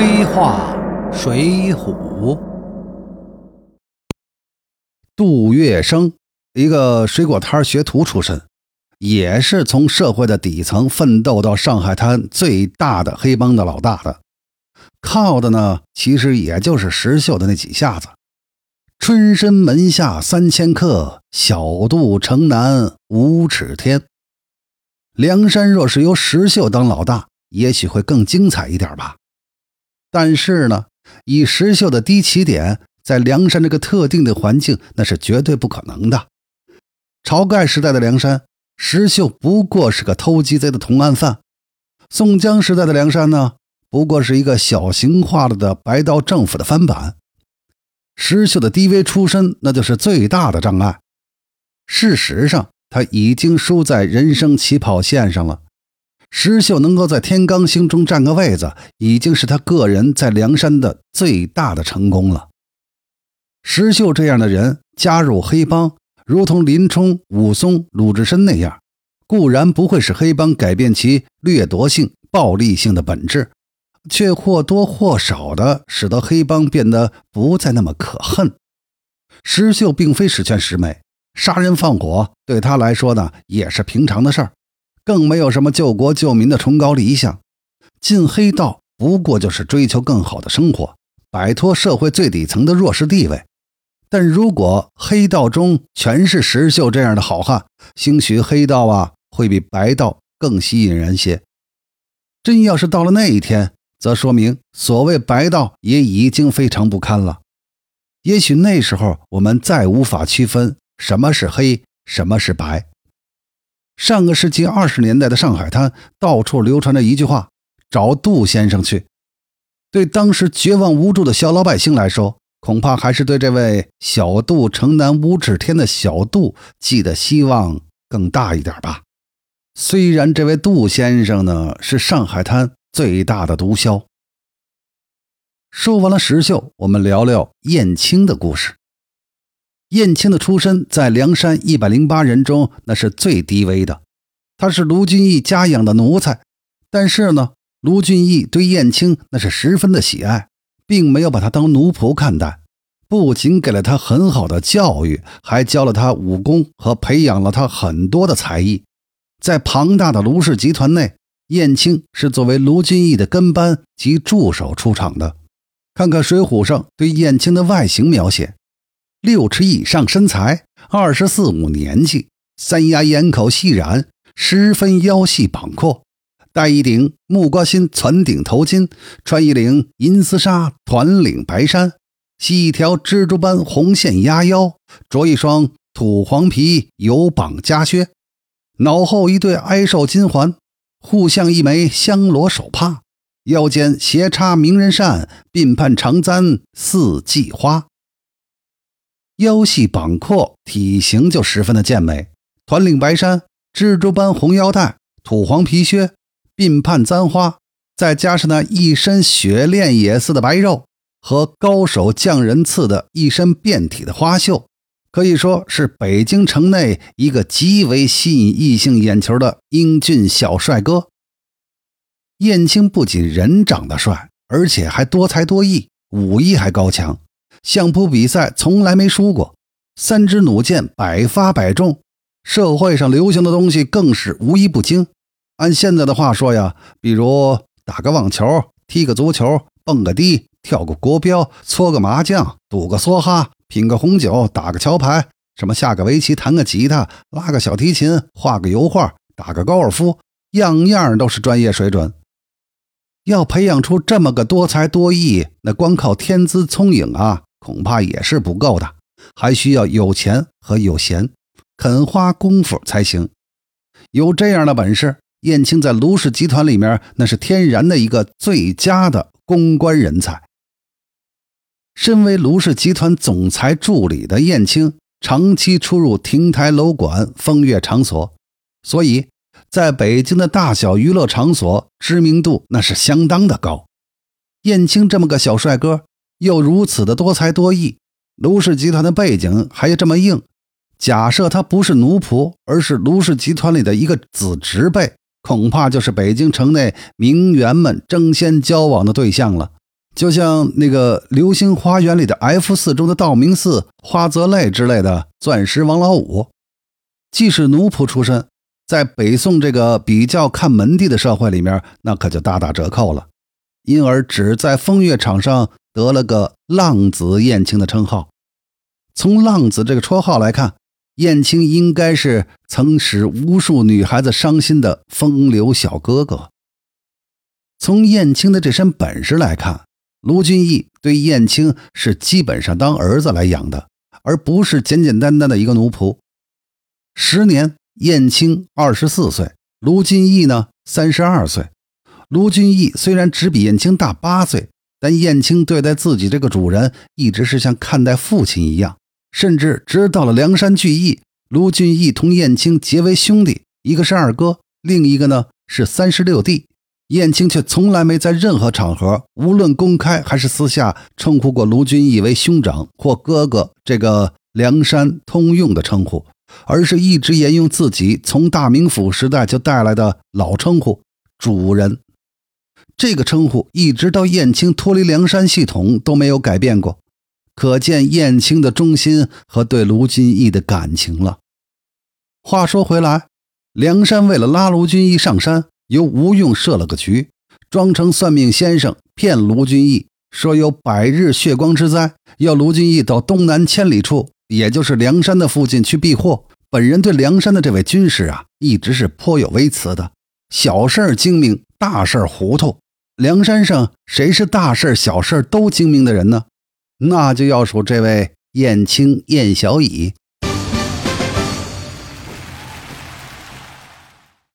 飞画水浒。杜月笙，一个水果摊学徒出身，也是从社会的底层奋斗到上海滩最大的黑帮的老大的。靠的呢，其实也就是石秀的那几下子。春申门下三千客，小肚城南五尺天。梁山若是由石秀当老大，也许会更精彩一点吧。但是呢，以石秀的低起点，在梁山这个特定的环境，那是绝对不可能的。晁盖时代的梁山，石秀不过是个偷鸡贼的同案犯；宋江时代的梁山呢，不过是一个小型化了的白道政府的翻版。石秀的低微出身，那就是最大的障碍。事实上，他已经输在人生起跑线上了。石秀能够在天罡星中占个位子，已经是他个人在梁山的最大的成功了。石秀这样的人加入黑帮，如同林冲、武松、鲁智深那样，固然不会使黑帮改变其掠夺性、暴力性的本质，却或多或少的使得黑帮变得不再那么可恨。石秀并非十全十美，杀人放火对他来说呢，也是平常的事儿。更没有什么救国救民的崇高理想，进黑道不过就是追求更好的生活，摆脱社会最底层的弱势地位。但如果黑道中全是石秀这样的好汉，兴许黑道啊会比白道更吸引人些。真要是到了那一天，则说明所谓白道也已经非常不堪了。也许那时候我们再无法区分什么是黑，什么是白。上个世纪二十年代的上海滩，到处流传着一句话：“找杜先生去。”对当时绝望无助的小老百姓来说，恐怕还是对这位小杜城南五指天的小杜寄的希望更大一点吧。虽然这位杜先生呢是上海滩最大的毒枭。说完了石秀，我们聊聊燕青的故事。燕青的出身在梁山一百零八人中，那是最低微的。他是卢俊义家养的奴才，但是呢，卢俊义对燕青那是十分的喜爱，并没有把他当奴仆看待。不仅给了他很好的教育，还教了他武功和培养了他很多的才艺。在庞大的卢氏集团内，燕青是作为卢俊义的跟班及助手出场的。看看《水浒》上对燕青的外形描写。六尺以上身材，二十四五年纪，三牙眼口细然，十分腰细膀阔，戴一顶木瓜心攒顶头巾，穿一领银丝纱团领白衫，系一条蜘蛛般红线压腰，着一双土黄皮油绑夹靴，脑后一对哀瘦金环，护像一枚香罗手帕，腰间斜插名人扇，鬓畔长簪四季花。腰细膀阔，体型就十分的健美。团领白衫，蜘蛛般红腰带，土黄皮靴，鬓畔簪花，再加上那一身雪练也似的白肉和高手匠人赐的一身遍体的花绣，可以说是北京城内一个极为吸引异性眼球的英俊小帅哥。燕青不仅人长得帅，而且还多才多艺，武艺还高强。相扑比赛从来没输过，三支弩箭百发百中，社会上流行的东西更是无一不精。按现在的话说呀，比如打个网球、踢个足球、蹦个迪、跳个国标、搓个麻将、赌个梭哈、品个红酒、打个桥牌，什么下个围棋、弹个吉他、拉个小提琴、画个油画、打个高尔夫，样样都是专业水准。要培养出这么个多才多艺，那光靠天资聪颖啊！恐怕也是不够的，还需要有钱和有闲，肯花功夫才行。有这样的本事，燕青在卢氏集团里面那是天然的一个最佳的公关人才。身为卢氏集团总裁助理的燕青，长期出入亭台楼馆、风月场所，所以在北京的大小娱乐场所知名度那是相当的高。燕青这么个小帅哥。又如此的多才多艺，卢氏集团的背景还这么硬。假设他不是奴仆，而是卢氏集团里的一个子侄辈，恐怕就是北京城内名媛们争先交往的对象了。就像那个《流星花园》里的 F 四中的道明寺、花泽类之类的钻石王老五，既是奴仆出身，在北宋这个比较看门第的社会里面，那可就大打折扣了，因而只在风月场上得了个“浪子燕青”的称号。从“浪子”这个绰号来看，燕青应该是曾使无数女孩子伤心的风流小哥哥。从燕青的这身本事来看，卢俊义对燕青是基本上当儿子来养的，而不是简简单单的一个奴仆。十年，燕青二十四岁，卢俊义呢三十二岁。卢俊义虽然只比燕青大八岁，但燕青对待自己这个主人一直是像看待父亲一样，甚至直到了梁山聚义，卢俊义同燕青结为兄弟，一个是二哥，另一个呢是三十六弟。燕青却从来没在任何场合，无论公开还是私下，称呼过卢俊义为兄长或哥哥这个梁山通用的称呼，而是一直沿用自己从大名府时代就带来的老称呼“主人”。这个称呼一直到燕青脱离梁山系统都没有改变过，可见燕青的忠心和对卢俊义的感情了。话说回来，梁山为了拉卢俊义上山。由吴用设了个局，装成算命先生，骗卢俊义说有百日血光之灾，要卢俊义到东南千里处，也就是梁山的附近去避祸。本人对梁山的这位军师啊，一直是颇有微词的，小事精明，大事糊涂。梁山上谁是大事小事都精明的人呢？那就要数这位燕青燕小乙。